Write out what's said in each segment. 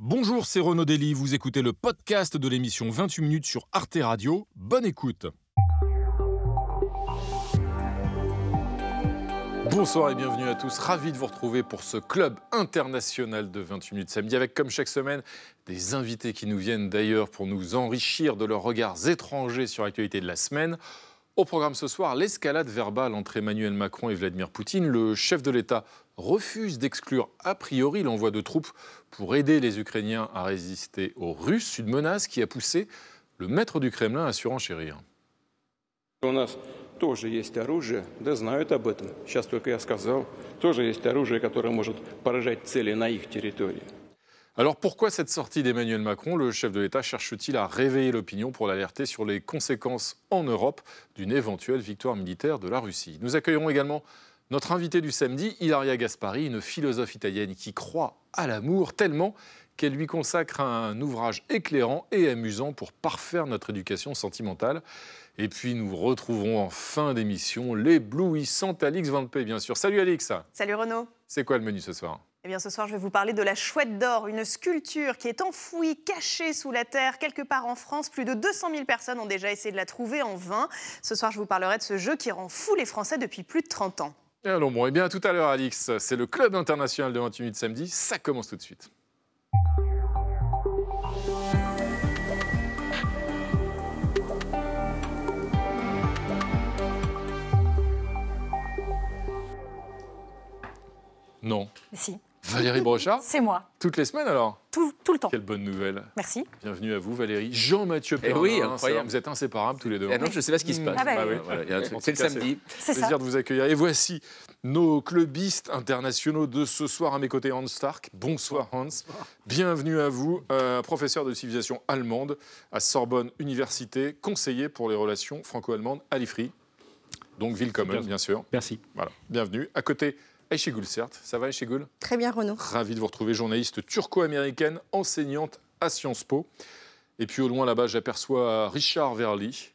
Bonjour, c'est Renaud Dely, vous écoutez le podcast de l'émission 28 minutes sur Arte Radio. Bonne écoute. Bonsoir et bienvenue à tous, ravi de vous retrouver pour ce club international de 28 minutes samedi avec comme chaque semaine des invités qui nous viennent d'ailleurs pour nous enrichir de leurs regards étrangers sur l'actualité de la semaine. Au programme ce soir, l'escalade verbale entre Emmanuel Macron et Vladimir Poutine. Le chef de l'État refuse d'exclure a priori l'envoi de troupes pour aider les Ukrainiens à résister aux Russes, une menace qui a poussé le maître du Kremlin à surenchérir. У нас тоже есть оружие, да знают об этом. Сейчас только я сказал, тоже есть оружие, которое может поражать цели на их территории. alors pourquoi cette sortie d'Emmanuel Macron? Le chef de l'État cherche-t-il à réveiller l'opinion pour l'alerter sur les conséquences en Europe d'une éventuelle victoire militaire de la Russie? Nous accueillerons également notre invité du samedi, Ilaria Gaspari, une philosophe italienne qui croit à l'amour tellement qu'elle lui consacre un ouvrage éclairant et amusant pour parfaire notre éducation sentimentale. Et puis nous retrouverons en fin d'émission l'éblouissante Alix Van bien sûr. Salut Alix. Salut Renaud. C'est quoi le menu ce soir? Eh bien, ce soir, je vais vous parler de la chouette d'or, une sculpture qui est enfouie, cachée sous la terre, quelque part en France. Plus de 200 000 personnes ont déjà essayé de la trouver en vain. Ce soir, je vous parlerai de ce jeu qui rend fou les Français depuis plus de 30 ans. Alors bon, et bien à tout à l'heure, Alix. C'est le club international de 28 minutes samedi. Ça commence tout de suite. Non. Si. Valérie Brochard C'est moi. Toutes les semaines alors tout, tout, le temps. Quelle bonne nouvelle. Merci. Bienvenue à vous Valérie. Jean-Mathieu Eh Perrin. oui, hein, incroyable. Vous êtes inséparables tous les deux. Ah non, je ne sais pas ce qui se passe. Ah bah Bah oui. Voilà, C'est le samedi. C'est ça. Plaisir de vous accueillir. Et voici nos clubistes internationaux de ce soir à mes côtés, Hans Stark. Bonsoir Hans. Bienvenue à vous, euh, professeur de civilisation allemande à Sorbonne Université, conseiller pour les relations franco-allemandes à l'IFRI. Donc ville commune, bien sûr. Merci. Voilà, bienvenue. À côté, Aïchegoul, certes. Ça va Aïchegoul Très bien, Renaud. Ravi de vous retrouver, journaliste turco-américaine, enseignante à Sciences Po. Et puis au loin là-bas, j'aperçois Richard Verly.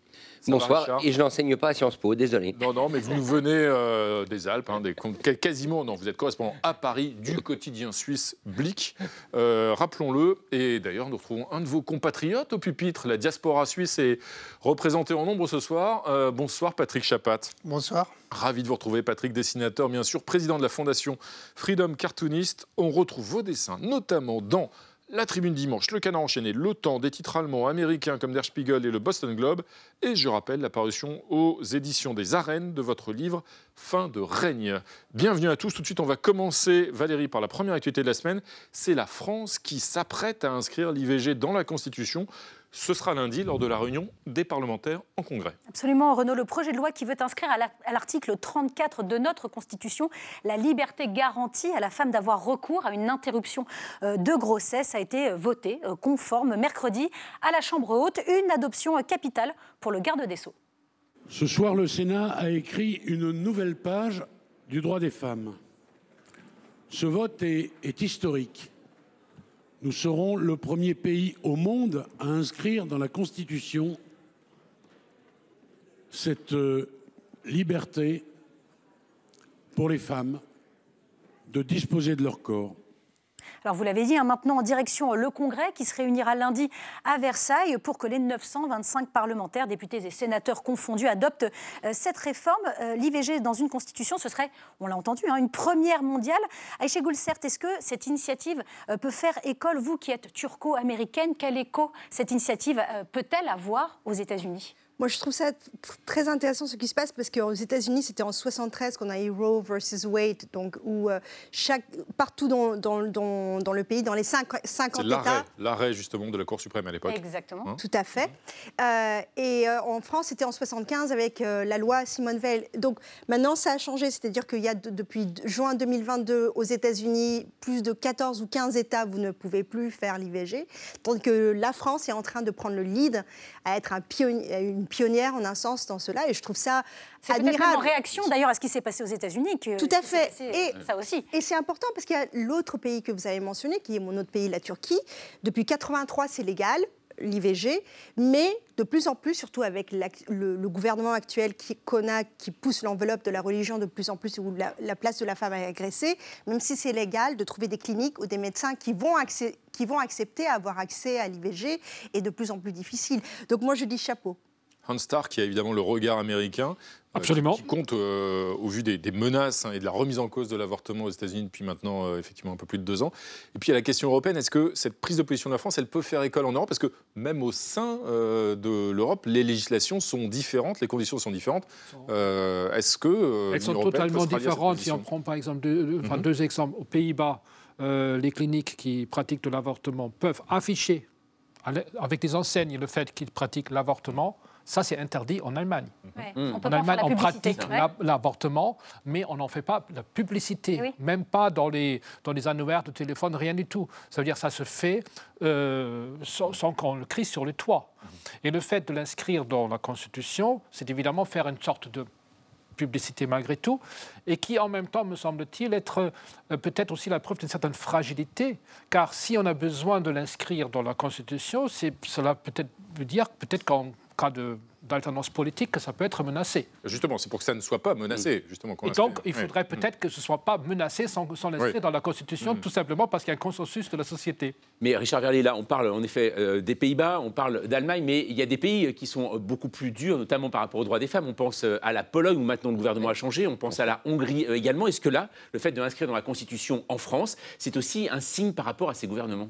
Va, Bonsoir. Et je n'enseigne pas à Sciences Po, désolé. Non, non, mais vous nous venez euh, des Alpes, hein, des- quasiment, non, vous êtes correspondant à Paris du quotidien suisse Blick, euh, rappelons-le. Et d'ailleurs, nous retrouvons un de vos compatriotes au pupitre. La diaspora suisse est représentée en nombre ce soir. Euh, bonsoir, Patrick Chapat. Bonsoir. Ravi de vous retrouver, Patrick, dessinateur, bien sûr, président de la fondation Freedom Cartoonist. On retrouve vos dessins, notamment dans La Tribune Dimanche, Le Canard Enchaîné, Temps, des titres allemands, américains comme Der Spiegel et le Boston Globe. Et je rappelle la parution aux éditions des Arènes de votre livre Fin de règne. Bienvenue à tous. Tout de suite, on va commencer, Valérie, par la première activité de la semaine. C'est la France qui s'apprête à inscrire l'IVG dans la Constitution. Ce sera lundi lors de la réunion des parlementaires en congrès. Absolument, Renaud. Le projet de loi qui veut inscrire à la- à l'article 34 de notre Constitution la liberté garantie à la femme d'avoir recours à une interruption euh, de grossesse a été euh, voté euh, conforme mercredi à la Chambre haute. Une adoption capitale pour le garde des Sceaux. Ce soir, le Sénat a écrit une nouvelle page du droit des femmes. Ce vote est, est historique. Nous serons le premier pays au monde à inscrire dans la Constitution cette euh, liberté pour les femmes de disposer de leur corps. Alors vous l'avez dit, hein, maintenant en direction le Congrès qui se réunira lundi à Versailles pour que les 925 parlementaires, députés et sénateurs confondus adoptent euh, cette réforme. Euh, L'IVG dans une constitution, ce serait, on l'a entendu, hein, une première mondiale. Aïcha Goulsert, est-ce que cette initiative euh, peut faire école, vous qui êtes turco-américaine, quel écho cette initiative peut-elle avoir aux États-Unis? Moi, je trouve ça très intéressant ce qui se passe parce qu'aux États-Unis, c'était en 73 qu'on a eu Roe versus Wade, donc où euh, chaque, partout dans, dans- dans- dans le pays, dans les cinq- 50 C'est l'arrêt, États, l'arrêt justement de la Cour suprême à l'époque. Exactement. Hein tout à fait. Euh, et euh, en France, c'était en 75 avec euh, la loi Simone Veil. Donc maintenant, ça a changé, c'est-à-dire qu'il y a de- depuis juin 2022 aux États-Unis plus de 14 ou 15 États, vous ne pouvez plus faire l'IVG, tandis que la France est en train de prendre le lead à être un pionnier- une pionnière en un sens dans cela, et je trouve ça C'est peut-être même en admirable. réaction d'ailleurs à ce qui s'est passé aux États-Unis Tout à c'est fait. Et- euh, ça aussi. Et c'est important parce qu'il y a l'autre pays que vous avez mentionné, qui est mon autre pays, la Turquie. Depuis 83, c'est légal. l'IVG, mais de plus en plus, surtout avec le, gouvernement actuel qu'on a, qui pousse l'enveloppe de la religion de plus en plus, où la, place de la femme est agressée, même si c'est légal, de trouver des cliniques ou des médecins qui vont, qui vont accepter avoir accès à l'IVG est de plus en plus difficile. Donc moi, je dis chapeau. Hans Stark, qui a évidemment le regard américain, euh, Absolument. qui compte euh, au vu des, menaces hein, et de la remise en cause de l'avortement aux États-Unis depuis maintenant euh, effectivement un peu plus de deux ans. Et puis il y a la question européenne est-ce que cette prise de position de la France, elle peut faire école en Europe? Parce que même au sein de l'Europe, les législations sont différentes, les conditions sont différentes. est-ce que elles sont totalement différentes Si on prend par exemple deux, mhm. deux exemples aux Pays-Bas, les cliniques qui pratiquent de l'avortement peuvent afficher avec des enseignes le fait qu'ils pratiquent l'avortement. Ça, c'est interdit en Allemagne. Mmh. En Allemagne, on pratique l'avortement, mais on n'en fait pas la publicité, même pas dans les, dans les annuaires de téléphone, rien du tout. Ça veut dire que ça se fait euh, sans, sans qu'on le crie sur les toits. Et le fait de l'inscrire dans la Constitution, c'est évidemment faire une sorte de publicité malgré tout, et qui en même temps, me semble-t-il, être euh, peut-être aussi la preuve d'une certaine fragilité, car si on a besoin de l'inscrire dans la Constitution, cela peut-être veut dire peut-être qu'en cas de d'alternance politique que ça peut être menacé. Justement, c'est pour que ça ne soit pas menacé. Justement, Et donc, il faudrait peut-être que ce ne soit pas menacé sans, sans l'inscrire dans la Constitution, mm. tout simplement parce qu'il y a un consensus de la société. Mais Richard Verlier, là, on parle en effet euh, des Pays-Bas, on parle d'Allemagne, mais il y a des pays qui sont beaucoup plus durs, notamment par rapport aux droits des femmes. On pense euh, à la Pologne, où maintenant le gouvernement a changé, on pense à la Hongrie euh, également. Est-ce que là, le fait de l'inscrire dans la Constitution en France, c'est aussi un signe par rapport à ces gouvernements?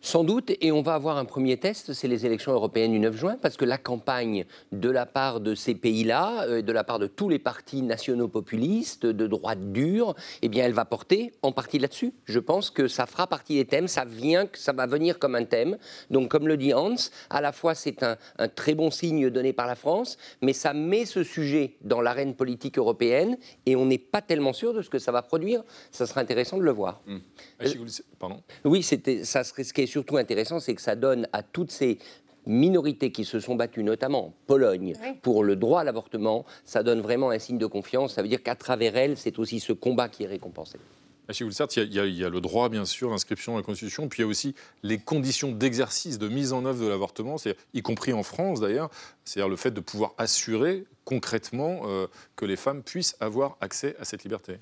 Sans doute, et on va avoir un premier test, c'est les élections européennes du 9 juin, parce que la campagne de la part de ces pays-là, euh, de la part de tous les partis nationaux populistes, de droite dure, eh bien, elle va porter en partie là-dessus. Je pense que ça fera partie des thèmes, ça, vient, ça va venir comme un thème. Donc, comme le dit Hans, à la fois c'est un, très bon signe donné par la France, mais ça met ce sujet dans l'arène politique européenne, et on n'est pas tellement sûr de ce que ça va produire. Ça sera intéressant de le voir. Mmh. Pardon Oui, c'était, ça serait ce qui est surtout intéressant, c'est que ça donne à toutes ces minorités qui se sont battues, notamment en Pologne, pour le droit à l'avortement, ça donne vraiment un signe de confiance. Ça veut dire qu'à travers elles, c'est aussi ce combat qui est récompensé. Achille il y, a, il y a le droit, bien sûr, l'inscription dans la Constitution, puis il y a aussi les conditions d'exercice, de mise en œuvre de l'avortement, y compris en France d'ailleurs, c'est-à-dire le fait de pouvoir assurer concrètement euh, que les femmes puissent avoir accès à cette liberté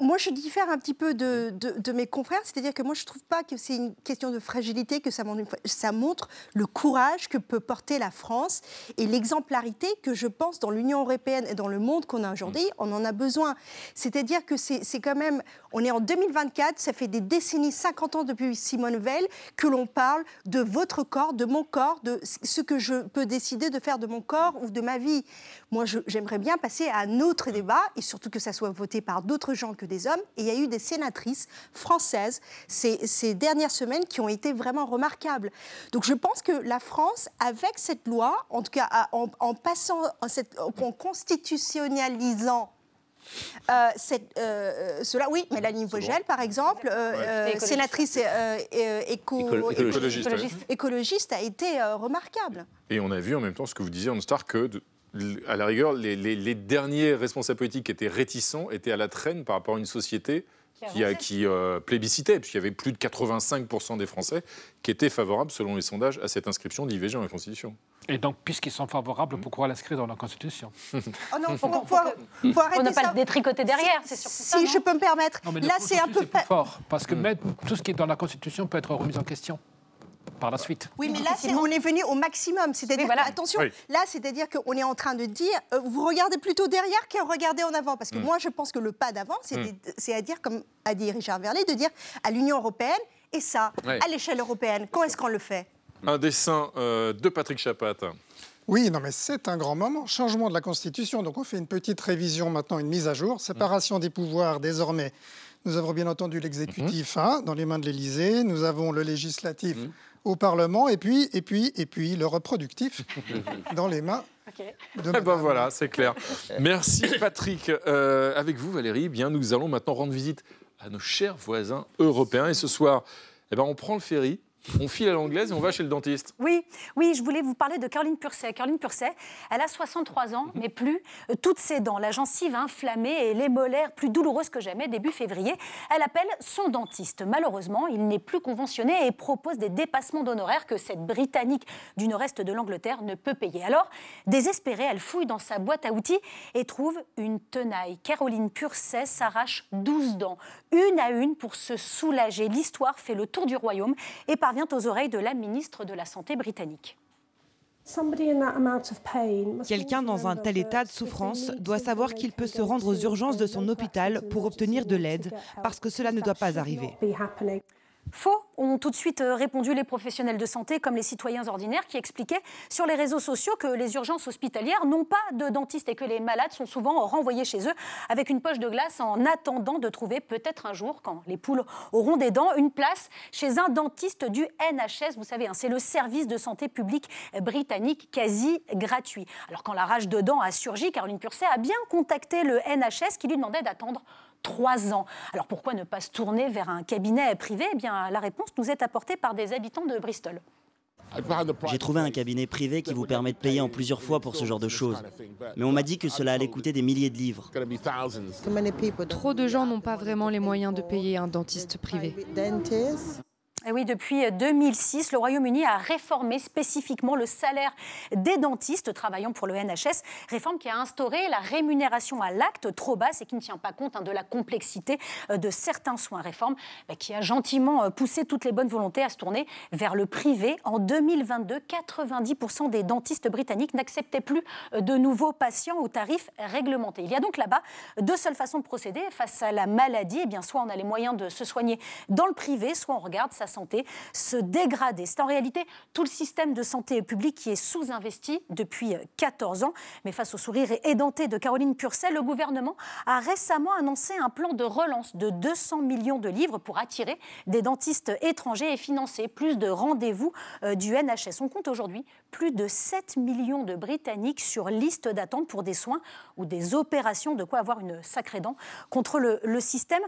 moi, je diffère un petit peu de, de, mes confrères, c'est-à-dire que moi, je ne trouve pas que c'est une question de fragilité, que ça montre, ça montre le courage que peut porter la France et l'exemplarité que je pense dans l'Union européenne et dans le monde qu'on a aujourd'hui, mm. on en a besoin. C'est-à-dire que c'est quand même, on est en 2024, ça fait des décennies, 50 ans depuis Simone Veil, que l'on parle de votre corps, de mon corps, de ce que je peux décider de faire de mon corps ou de ma vie. Moi, j'aimerais bien passer à un autre débat, et surtout que ça soit voté par d'autres gens que des hommes. Et il y a eu des sénatrices françaises ces, ces dernières semaines qui ont été vraiment remarquables. Donc je pense que la France, avec cette loi, en tout cas en, passant, en, cette, en constitutionnalisant euh, cette, euh, cela, oui, Mélanie Vogel, par exemple, euh, sénatrice éco, écologiste, écologiste, a été remarquable. Et on a vu en même temps ce que vous disiez, en Star, que à la rigueur, les, derniers responsables politiques qui étaient réticents étaient à la traîne par rapport à une société qui, a, qui euh, plébiscitait, puisqu'il y avait plus de 85% des Français qui étaient favorables, selon les sondages, à cette inscription d'IVG dans la Constitution. Et donc, puisqu'ils sont favorables, mmh. pourquoi l'inscrire dans la Constitution Oh non, faut, faut, faut, arrêter On n'a pas le détricoter derrière, c'est surtout Si je peux me permettre, là c'est un peu... Plus fort, parce que mmh. tout ce qui est dans la Constitution peut être remis en question par la suite. Oui, mais là, on est venu au maximum. C'est-à-dire, attention, là, c'est-à-dire qu'on est en train de dire, euh, vous regardez plutôt derrière qu'à regarder en avant. Parce que mm. moi, je pense que le pas d'avant, mm. c'est à dire, comme a dit Richard Verlet, de dire à l'Union européenne, et ça, à l'échelle européenne, quand est-ce qu'on le fait? Un dessin euh, de Patrick Chapat. Oui, non, mais c'est un grand moment. Changement de la Constitution. Donc, on fait une petite révision maintenant, une mise à jour. Séparation des pouvoirs désormais. Nous avons bien entendu l'exécutif hein, dans les mains de l'Élysée. Nous avons le législatif au Parlement et puis, et puis, et puis le reproductif dans les mains. De eh ben voilà, c'est clair. Merci Patrick. Euh, avec vous Valérie, eh bien nous allons maintenant rendre visite à nos chers voisins européens. Et ce soir, eh ben, on prend le ferry On file à l'anglaise et on va chez le dentiste. Oui, oui, je voulais vous parler de Caroline Purset. Caroline Purset, elle a 63 ans, mais plus euh, toutes ses dents, la gencive inflammée et les molaires plus douloureuses que jamais début février. Elle appelle son dentiste. Malheureusement, il n'est plus conventionné et propose des dépassements d'honoraires que cette Britannique du nord-est de l'Angleterre ne peut payer. Alors, désespérée, elle fouille dans sa boîte à outils et trouve une tenaille. Caroline Purset s'arrache 12 dents, une à une pour se soulager. L'histoire fait le tour du royaume et parvient aux oreilles de la ministre de la Santé britannique. Quelqu'un dans un tel état de souffrance doit savoir qu'il peut se rendre aux urgences de son hôpital pour obtenir de l'aide, parce que cela ne doit pas arriver. Faux, ont tout de suite euh, répondu les professionnels de santé comme les citoyens ordinaires qui expliquaient sur les réseaux sociaux que les urgences hospitalières n'ont pas de dentiste et que les malades sont souvent renvoyés chez eux avec une poche de glace en attendant de trouver peut-être un jour, quand les poules auront des dents, une place chez un dentiste du NHS. Vous savez, hein, c'est le service de santé publique britannique quasi gratuit. Alors quand la rage de dents a surgi, Caroline Purcey a bien contacté le NHS qui lui demandait d'attendre trois ans. Alors pourquoi ne pas se tourner vers un cabinet privé? Eh bien, la réponse nous est apportée par des habitants de Bristol. J'ai trouvé un cabinet privé qui vous permet de payer en plusieurs fois pour ce genre de choses. Mais on m'a dit que cela allait coûter des milliers de livres. Trop de gens n'ont pas vraiment les moyens de payer un dentiste privé. Et oui, depuis 2006, le Royaume-Uni a réformé spécifiquement le salaire des dentistes travaillant pour le NHS, réforme qui a instauré la rémunération à l'acte trop basse et qui ne tient pas compte hein, de la complexité euh, de certains soins. Réforme bah, qui a gentiment euh, poussé toutes les bonnes volontés à se tourner vers le privé. En 2022, 90% des dentistes britanniques n'acceptaient plus euh, de nouveaux patients aux tarifs réglementés. Il y a donc là-bas deux seules façons de procéder face à la maladie. Eh bien, soit on a les moyens de se soigner dans le privé, soit on regarde sa santé se dégrader. C'est en réalité tout le système de santé publique qui est sous-investi depuis 14 ans. Mais face au sourire édenté de Caroline Purcell, le gouvernement a récemment annoncé un plan de relance de 200 millions de livres pour attirer des dentistes étrangers et financer plus de rendez-vous euh, du NHS. On compte aujourd'hui plus de 7 millions de Britanniques sur liste d'attente pour des soins ou des opérations, de quoi avoir une sacrée dent contre le, le système.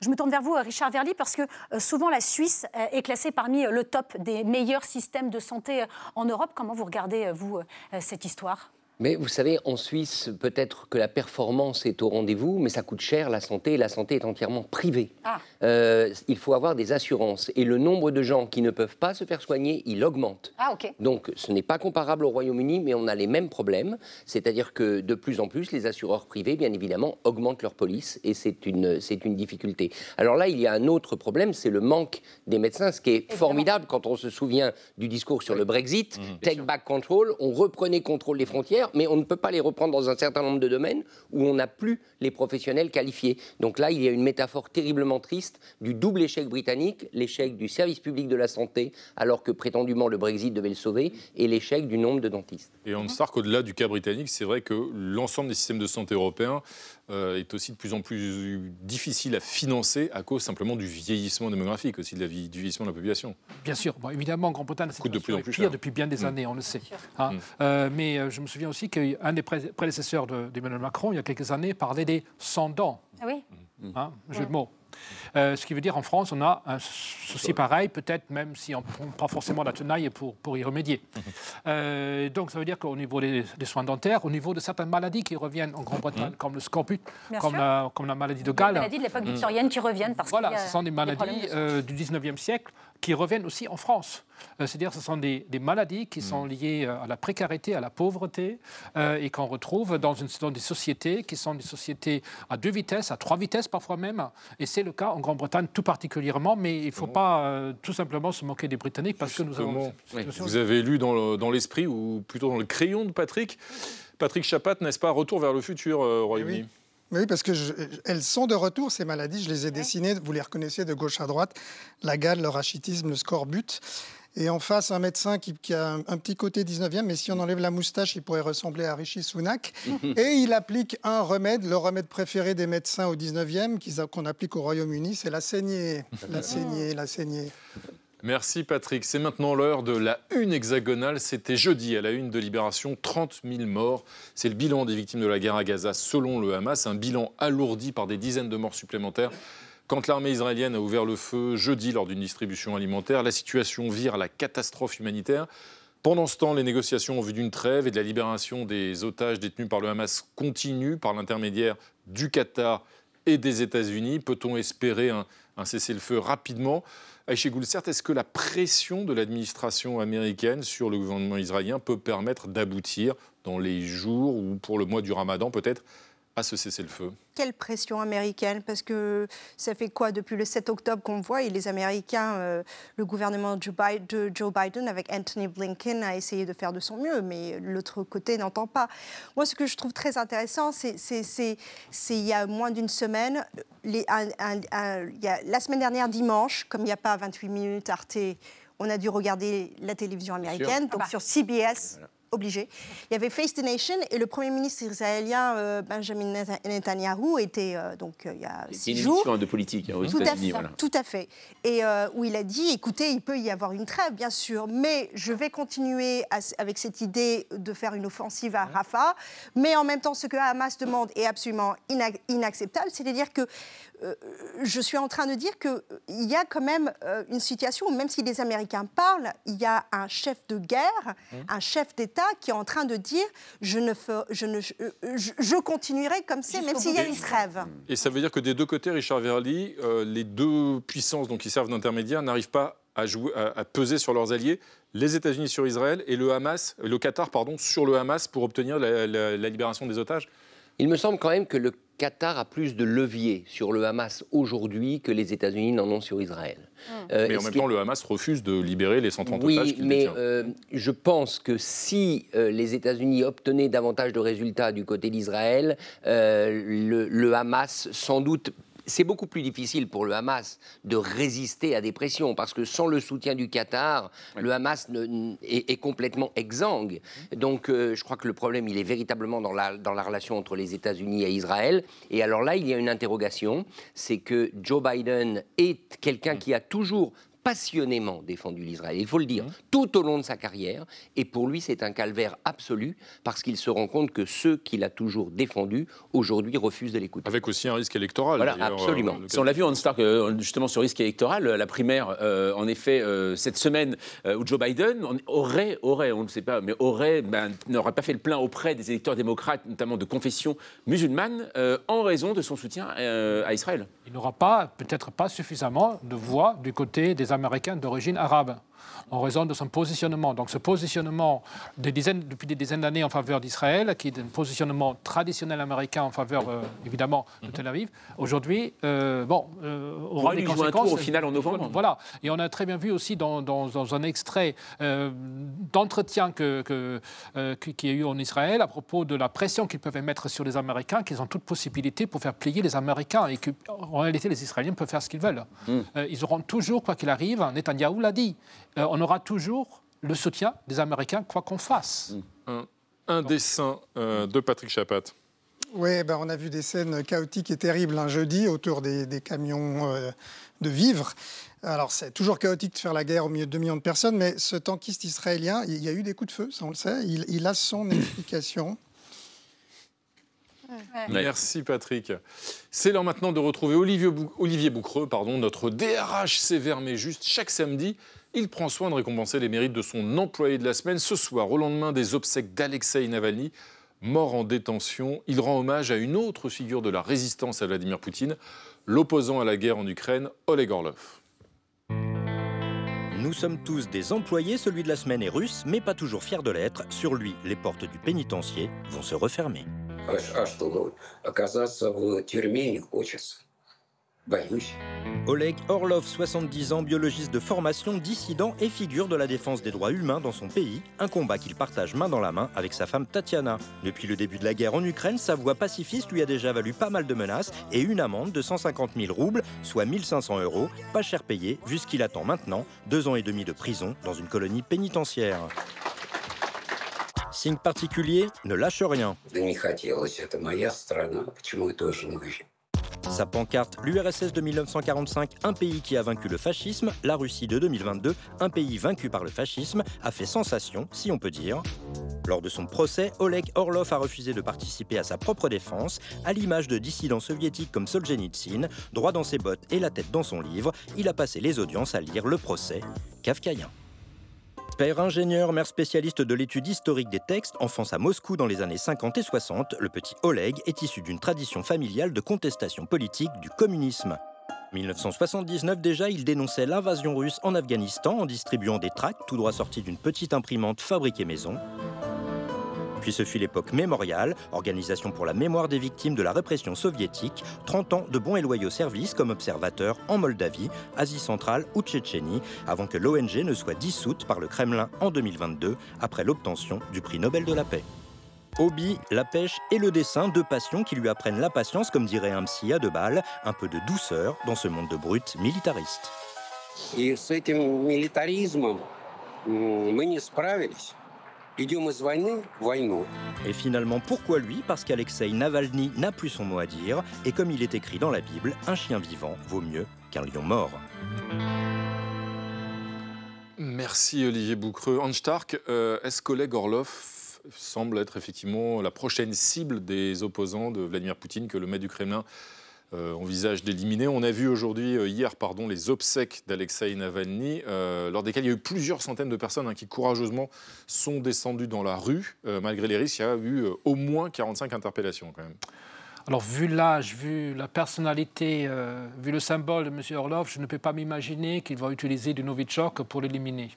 Je me tourne vers vous, Richard Verly, parce que euh, souvent la Suisse euh, est classée parmi euh, le top des meilleurs systèmes de santé en Europe. Comment vous regardez, vous, cette histoire? Mais vous savez, en Suisse, peut-être que la performance est au rendez-vous, mais ça coûte cher la santé, et la santé est entièrement privée. Ah. Euh, il faut avoir des assurances, et le nombre de gens qui ne peuvent pas se faire soigner, il augmente. Ah, Donc ce n'est pas comparable au Royaume-Uni, mais on a les mêmes problèmes, c'est-à-dire que de plus en plus, les assureurs privés, bien évidemment, augmentent leur police, et c'est une, c'est une difficulté. Alors là, il y a un autre problème, c'est le manque des médecins, ce qui est formidable quand on se souvient du discours sur le Brexit, mmh, take back control, on reprenait contrôle des frontières, mais on ne peut pas les reprendre dans un certain nombre de domaines où on n'a plus les professionnels qualifiés. Donc là, il y a une métaphore terriblement triste du double échec britannique, l'échec du service public de la santé, alors que prétendument le Brexit devait le sauver, et l'échec du nombre de dentistes. Et on sait qu'au-delà du cas britannique, c'est vrai que l'ensemble des systèmes de santé européens est aussi de plus en plus difficile à financer à cause simplement du vieillissement démographique, aussi de la vie, du vieillissement de la population. Bien sûr, bon, évidemment, Grand-Bretagne, c'est de plus en plus pire depuis bien des mm. années, on le sait. Hein. Mm. Euh, mais euh, je me souviens aussi qu'un des prédécesseurs d'Emmanuel Macron, il y a quelques années, parlait des sans dents. Ah oui. Hein, jeu de mots. Euh, ce qui veut dire en France, on a un souci pareil, peut-être même si on ne prend pas forcément la tenaille pour, pour y remédier. Euh, donc ça veut dire qu'au niveau des, soins dentaires, au niveau de certaines maladies qui reviennent en Grande-Bretagne, mhm. comme le scorbut, comme la, comme la, maladie de Galles. Les maladies de l'époque mhm. victorienne qui reviennent parce Voilà, ce sont des maladies euh, du 19e siècle qui reviennent aussi en France. C'est-à-dire ce sont des, maladies qui sont liées à la précarité, à la pauvreté, et qu'on retrouve dans, une, dans des sociétés qui sont des sociétés à deux vitesses, à trois vitesses parfois même. Et c'est le cas en Grande-Bretagne tout particulièrement, mais il ne faut pas euh, tout simplement se moquer des Britanniques parce que nous avons... Vous avez lu dans l'esprit, ou plutôt dans le crayon de Patrick, Patrick Chapat, n'est-ce pas, Retour vers le futur, euh, Royaume-Uni? Oui. parce que elles sont de retour, ces maladies. Je les ai dessinées, vous les reconnaissez de gauche à droite. La gale, le rachitisme, le scorbut. Et en face, un médecin qui, a un, petit côté 19e, mais si on enlève la moustache, il pourrait ressembler à Rishi Sunak. et il applique un remède, le remède préféré des médecins au 19e, qu'on applique au Royaume-Uni, c'est la saignée. La saignée, la saignée. Merci Patrick. C'est maintenant l'heure de la une hexagonale. C'était jeudi à la une de Libération, 30 000 morts. C'est le bilan des victimes de la guerre à Gaza selon le Hamas, un bilan alourdi par des dizaines de morts supplémentaires Quand l'armée israélienne a ouvert le feu jeudi lors d'une distribution alimentaire, la situation vire à la catastrophe humanitaire. Pendant ce temps, les négociations en vue d'une trêve et de la libération des otages détenus par le Hamas continuent par l'intermédiaire du Qatar et des États-Unis. Peut-on espérer un, cessez-le-feu rapidement? Aïché certes, est-ce que la pression de l'administration américaine sur le gouvernement israélien peut permettre d'aboutir dans les jours ou pour le mois du ramadan peut-être à ce cessez-le-feu Quelle pression américaine Parce que ça fait quoi depuis le 7 octobre qu'on voit et les Américains, euh, le gouvernement de Joe Biden avec Anthony Blinken a essayé de faire de son mieux, mais l'autre côté n'entend pas. Moi, ce que je trouve très intéressant, c'est il y a moins d'une semaine, les, y a, la semaine dernière, dimanche, comme il n'y a pas 28 minutes Arte, on a dû regarder la télévision américaine, donc ah bah. sur CBS obligé. Il y avait Face the Nation et le Premier ministre israélien euh, Benjamin Netanyahu était euh, donc euh, il y a six une jours. de politique hein, aux tout, à fait, tout à fait. Et où il a dit, écoutez, il peut y avoir une trêve, bien sûr, mais je vais continuer avec cette idée de faire une offensive à Rafah. Mais en même temps, ce que Hamas demande est absolument inacceptable, c'est-à-dire que euh, je suis en train de dire qu'il y a quand même euh, une situation où même si les Américains parlent, il y a un chef de guerre, mmh. un chef d'État qui est en train de dire je, ne je, ne, je, continuerai comme c'est, même s'il y a une trêve. Et ça veut dire que des deux côtés, Richard Verly, euh, les deux puissances donc, qui servent d'intermédiaire n'arrivent pas à, jouer, à, peser sur leurs alliés, les États-Unis sur Israël et le Hamas, le Qatar pardon, sur le Hamas pour obtenir la, la libération des otages Il me semble quand même que le Qatar a plus de levier sur le Hamas aujourd'hui que les États-Unis n'en ont sur Israël. Mmh. Euh, mais en même temps, le Hamas refuse de libérer les 130 oui, otages qu'il mais euh, je pense que si euh, les États-Unis obtenaient davantage de résultats du côté d'Israël, le, Hamas, sans doute, c'est beaucoup plus difficile pour le Hamas de résister à des pressions parce que sans le soutien du Qatar, le Hamas est, complètement exsangue. Donc euh, je crois que le problème, il est véritablement dans la, dans la relation entre les États-Unis et Israël. Et alors là, il y a une interrogation, c'est que Joe Biden est quelqu'un qui a toujours passionnément défendu l'Israël, il faut le dire, mmh. tout au long de sa carrière. Et pour lui, c'est un calvaire absolu parce qu'il se rend compte que ceux qu'il a toujours défendus, aujourd'hui, refusent de l'écouter. Avec aussi un risque électoral. Voilà, absolument. Euh, si on l'a vu, en Stark, euh, justement, sur risque électoral, la primaire, euh, en effet, cette semaine où Joe Biden aurait, aurait, on ne sait pas, mais aurait, ben, n'aurait pas fait le plein auprès des électeurs démocrates, notamment de confession musulmane, en raison de son soutien à Israël. Il n'aura pas, peut-être pas suffisamment de voix du côté des Américains d'origine arabe en raison de son positionnement. Donc ce positionnement des dizaines, depuis des dizaines d'années en faveur d'Israël, qui est un positionnement traditionnel américain en faveur, euh, évidemment, de Tel Aviv, aujourd'hui, euh, bon, euh, aura des conséquences. au final en novembre. Voilà. Et on a très bien vu aussi dans, dans, un extrait d'entretien que, que qu'il y a eu en Israël à propos de la pression qu'ils peuvent mettre sur les Américains, qu'ils ont toute possibilité pour faire plier les Américains et qu'en réalité les Israéliens peuvent faire ce qu'ils veulent. Hmm. ils auront toujours, quoi qu'il arrive, Netanyahou l'a dit, on aura toujours le soutien des Américains, quoi qu'on fasse. Un, dessin euh, de Patrick Chapat. Oui, ben on a vu des scènes chaotiques et terribles un jeudi autour des, camions euh, de vivres. Alors, c'est toujours chaotique de faire la guerre au milieu de 2 millions de personnes, mais ce tankiste israélien, il y a eu des coups de feu, ça on le sait, il, a son explication. Merci Patrick. C'est l'heure maintenant de retrouver Olivier, Olivier Boucreux, pardon, notre DRH sévère mais juste. Chaque samedi, il prend soin de récompenser les mérites de son employé de la semaine. Ce soir, au lendemain des obsèques d'Alexei Navalny, mort en détention, il rend hommage à une autre figure de la résistance à Vladimir Poutine, l'opposant à la guerre en Ukraine, Oleg Orlov. Nous sommes tous des employés, celui de la semaine est russe, mais pas toujours fier de l'être. Sur lui, les portes du pénitencier vont se refermer. Oleg Orlov, 70 ans, biologiste de formation, dissident et figure de la défense des droits humains dans son pays, un combat qu'il partage main dans la main avec sa femme Tatiana. Depuis le début de la guerre en Ukraine, sa voix pacifiste lui a déjà valu pas mal de menaces et une amende de 150 000 roubles, soit 1500 euros, pas cher payé, vu ce qu'il attend maintenant, deux ans et demi de prison dans une colonie pénitentiaire. Signe particulier, ne lâche rien. Sa pancarte, l'URSS de 1945, un pays qui a vaincu le fascisme, la Russie de 2022, un pays vaincu par le fascisme, a fait sensation, si on peut dire. Lors de son procès, Oleg Orlov a refusé de participer à sa propre défense, à l'image de dissidents soviétiques comme Solzhenitsyn, droit dans ses bottes et la tête dans son livre, il a passé les audiences à lire le procès kafkaïen. Père ingénieur, mère spécialiste de l'étude historique des textes, enfance à Moscou dans les années 50 et 60, le petit Oleg est issu d'une tradition familiale de contestation politique du communisme. 1979 déjà, il dénonçait l'invasion russe en Afghanistan en distribuant des tracts tout droit sortis d'une petite imprimante fabriquée maison. Puis ce fut l'époque mémoriale, organisation pour la mémoire des victimes de la répression soviétique, 30 ans de bons et loyaux services comme observateur en Moldavie, Asie centrale ou Tchétchénie, avant que l'ONG ne soit dissoute par le Kremlin en 2022 après l'obtention du prix Nobel de la paix. Hobby, la pêche et le dessin, deux passions qui lui apprennent la patience, comme dirait un psy à deux balles, un peu de douceur dans ce monde de brutes militariste. Et ce militarisme, nous et finalement, pourquoi lui? Parce qu'Alexei Navalny n'a plus son mot à dire, et comme il est écrit dans la Bible, un chien vivant vaut mieux qu'un lion mort. Merci Olivier Boucreux. Hans Stark, euh, est-ce qu'Oleg Orlov semble être effectivement la prochaine cible des opposants de Vladimir Poutine que le maître du Kremlin euh, envisage d'éliminer. On a vu aujourd'hui, euh, hier, pardon, les obsèques d'Alexei Navalny, euh, lors desquelles il y a eu plusieurs centaines de personnes hein, qui courageusement sont descendues dans la rue. malgré les risques, il y a eu au moins 45 interpellations quand même. Alors, vu l'âge, vu la personnalité, vu le symbole de M. Orlov, je ne peux pas m'imaginer qu'il va utiliser du Novichok pour l'éliminer.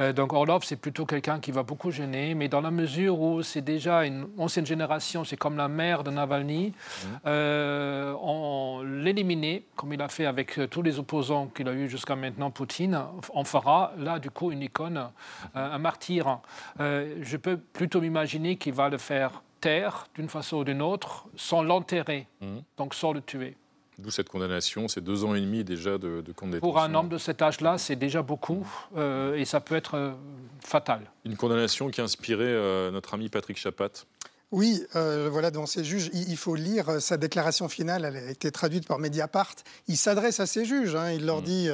Euh, donc Orlov, c'est plutôt quelqu'un qui va beaucoup gêner, mais dans la mesure où c'est déjà une ancienne génération, c'est comme la mère de Navalny, mmh. euh, on l'éliminer, comme il a fait avec tous les opposants qu'il a eu jusqu'à maintenant, Poutine, on fera là, du coup, une icône, euh, un martyr. je peux plutôt m'imaginer qu'il va le faire taire d'une façon ou d'une autre, sans l'enterrer, mmh. donc sans le tuer. D'où cette condamnation, c'est deux ans et demi déjà de, de condamnation. Pour un homme de cet âge-là, c'est déjà beaucoup euh, et ça peut être euh, fatal. Une condamnation qui a inspiré euh, notre ami Patrick Chapat. Oui, voilà, dans ces juges, il, faut lire sa déclaration finale, elle a été traduite par Mediapart. Il s'adresse à ces juges, hein. il leur mmh. dit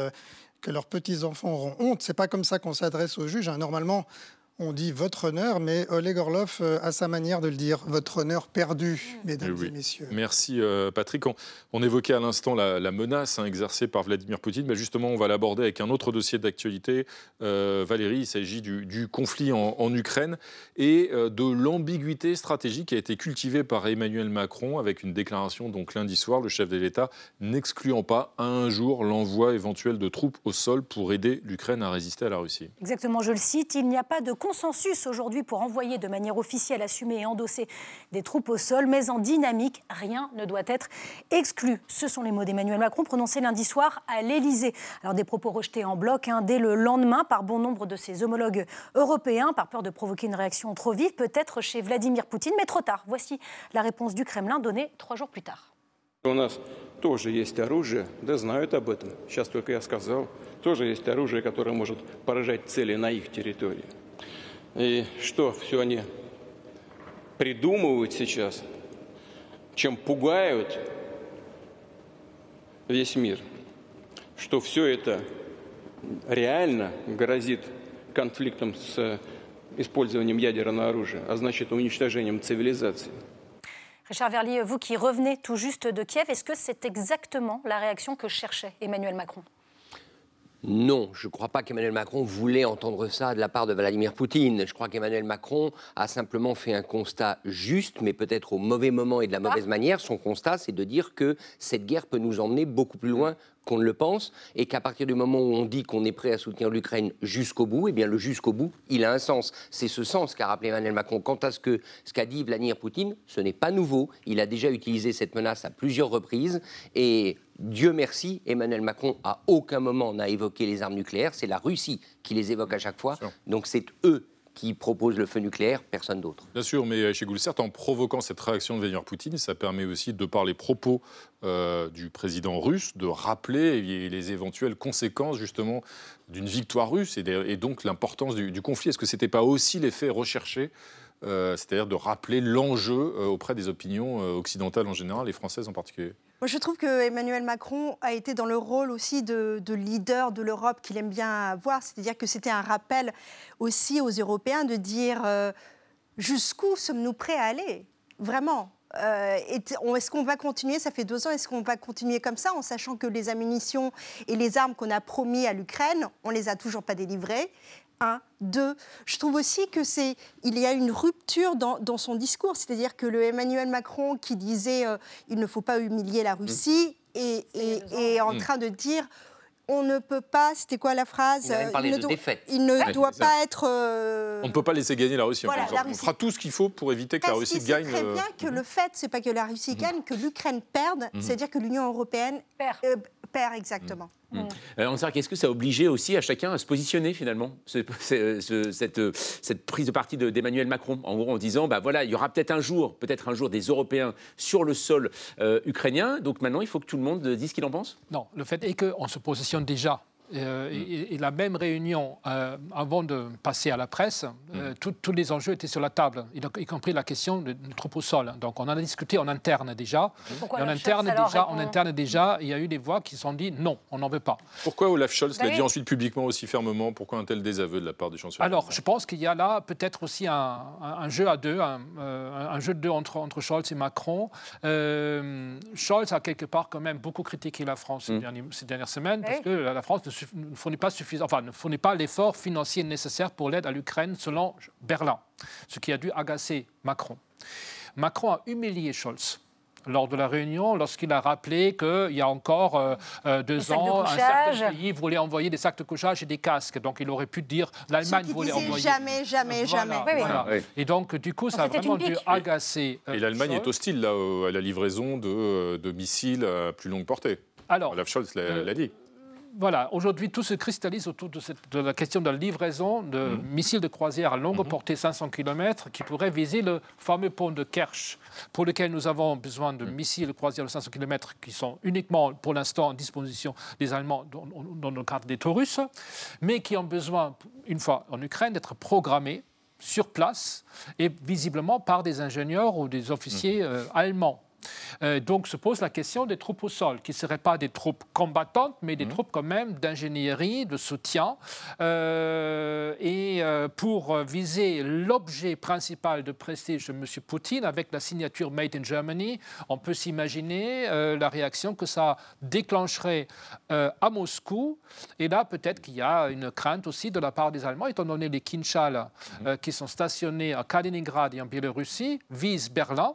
que leurs petits-enfants auront honte. C'est pas comme ça qu'on s'adresse aux juges. Hein. Normalement, on dit votre honneur, mais Oleg Orlov euh, a sa manière de le dire, votre honneur perdu, mesdames et messieurs. Merci euh, Patrick. On, évoquait à l'instant la, menace hein, exercée par Vladimir Poutine, mais justement on va l'aborder avec un autre dossier d'actualité. Euh, Valérie, il s'agit du, conflit en, Ukraine et de l'ambiguïté stratégique qui a été cultivée par Emmanuel Macron avec une déclaration donc lundi soir, le chef de l'État n'excluant pas à un jour l'envoi éventuel de troupes au sol pour aider l'Ukraine à résister à la Russie. Exactement, je le cite, il n'y a pas de consensus aujourd'hui pour envoyer de manière officielle, assumer et endosser des troupes au sol, mais en dynamique, rien ne doit être exclu. Ce sont les mots d'Emmanuel Macron prononcés lundi soir à l'Élysée. Alors des propos rejetés en bloc hein, dès le lendemain par bon nombre de ses homologues européens, par peur de provoquer une réaction trop vive, peut-être chez Vladimir Poutine, mais trop tard. Voici la réponse du Kremlin donnée trois jours plus tard. тоже есть оружие, да знают об этом. Сейчас только я сказал, тоже есть оружие, которое может поражать цели на их территории. И что все они придумывают сейчас, чем пугают весь мир, что все это реально грозит конфликтом с использованием ядерного оружия, а значит уничтожением цивилизации. Richard Verlier, vous qui revenez tout juste de Kiev, est-ce que c'est exactement la réaction que cherchait Emmanuel Macron Non, je ne crois pas qu'Emmanuel Macron voulait entendre ça de la part de Vladimir Poutine. Je crois qu'Emmanuel Macron a simplement fait un constat juste, mais peut-être au mauvais moment et de la mauvaise manière. Son constat, c'est de dire que cette guerre peut nous emmener beaucoup plus loin qu'on ne le pense, et qu'à partir du moment où on dit qu'on est prêt à soutenir l'Ukraine jusqu'au bout, eh bien le jusqu'au bout, il a un sens. C'est ce sens qu'a rappelé Emmanuel Macron. Quant à ce que ce qu'a dit Vladimir Poutine, ce n'est pas nouveau. Il a déjà utilisé cette menace à plusieurs reprises, et Dieu merci, Emmanuel Macron à aucun moment n'a évoqué les armes nucléaires. C'est la Russie qui les évoque à chaque fois. Donc c'est eux qui propose le feu nucléaire, personne d'autre. Bien sûr, mais chez Goulcert, en provoquant cette réaction de Vladimir Poutine, ça permet aussi, de par les propos euh, du président russe, de rappeler les éventuelles conséquences justement d'une victoire russe et, donc l'importance du, conflit. Est-ce que ce n'était pas aussi l'effet recherché euh, c'est-à-dire de rappeler l'enjeu euh, auprès des opinions occidentales en général et françaises en particulier? Je trouve que Emmanuel Macron a été dans le rôle aussi de, leader de l'Europe qu'il aime bien avoir, c'est-à-dire que c'était un rappel aussi aux Européens de dire euh, jusqu'où sommes-nous prêts à aller? Vraiment. Euh, est-ce qu'on va continuer? Ça fait deux ans. Est-ce qu'on va continuer comme ça, en sachant que les ammunitions et les armes qu'on a promis à l'Ukraine, on les a toujours pas délivrées? Un, deux. Je trouve aussi que c'est, il y a une rupture dans, son discours, c'est-à-dire que le Emmanuel Macron qui disait euh, il ne faut pas humilier la Russie est, est en mm. train de dire on ne peut pas, c'était quoi la phrase Il, il ne, de défaite. il ne doit pas être. Euh, on ne peut pas laisser gagner la Russie. On fera tout ce qu'il faut pour éviter que la Russie gagne. C'est très bien que le fait, c'est pas que la Russie gagne, que l'Ukraine perde, c'est-à-dire que l'Union européenne perd. Euh, perd exactement. Mmh. Euh, qu'est-ce que ça a obligé aussi à chacun à se positionner finalement, cette, cette, prise de parti d'Emmanuel Macron, en gros en disant, bah voilà, il y aura peut-être un jour, peut-être un jour des Européens sur le sol ukrainien, donc maintenant il faut que tout le monde dise ce qu'il en pense? Non, le fait est qu'on se positionne déjà euh, et, la même réunion, euh, avant de passer à la presse, euh, mm. tous les enjeux étaient sur la table, y, compris la question du troupeau au sol. Donc on en a discuté en interne déjà. Pourquoi et en interne déjà, en interne déjà, il y a eu des voix qui se sont dit non, on n'en veut pas. Pourquoi Olaf Scholz l'a dit ensuite publiquement aussi fermement? Pourquoi un tel désaveu de la part du chancelier Alors, je pense qu'il y a là peut-être aussi un, jeu à deux, un, jeu de deux entre, entre Scholz et Macron. Scholz a quelque part quand même beaucoup critiqué la France ces, mm. dernières, semaines, parce que la France ne ne fournit pas, enfin, ne fournit pas l'effort financier nécessaire pour l'aide à l'Ukraine, selon Berlin, ce qui a dû agacer Macron. Macron a humilié Scholz lors de la réunion lorsqu'il a rappelé qu'il y a encore euh, euh, deux ans, un certain pays voulait envoyer des sacs de couchage et des casques. Donc il aurait pu dire l'Allemagne voulait envoyer. Jamais, jamais, jamais. Et donc du coup, ça a vraiment dû agacer. Euh, et l'Allemagne est hostile là, à la livraison de, de missiles à plus longue portée. Alors, Olaf Scholz l'a dit voilà, aujourd'hui, tout se cristallise autour de, la question de la livraison de mhm. missiles de croisière à longue mhm. portée 500 km qui pourraient viser le fameux pont de Kerch, pour lequel nous avons besoin de mhm. missiles de croisière de 500 km qui sont uniquement, pour l'instant, en disposition des Allemands dans, le cadre des Taurus, mais qui ont besoin, une fois en Ukraine, d'être programmés sur place et visiblement par des ingénieurs ou des officiers euh, allemands. Euh, donc se pose la question des troupes au sol, qui ne seraient pas des troupes combattantes, mais des mhm. troupes quand même d'ingénierie, de soutien. Euh, et euh, pour viser l'objet principal de prestige de M. Poutine, avec la signature Made in Germany, on peut s'imaginer la réaction que ça déclencherait à Moscou. Et là, peut-être qu'il y a une crainte aussi de la part des Allemands, étant donné les Kinshal mhm. qui sont stationnés à Kaliningrad et en Biélorussie, visent Berlin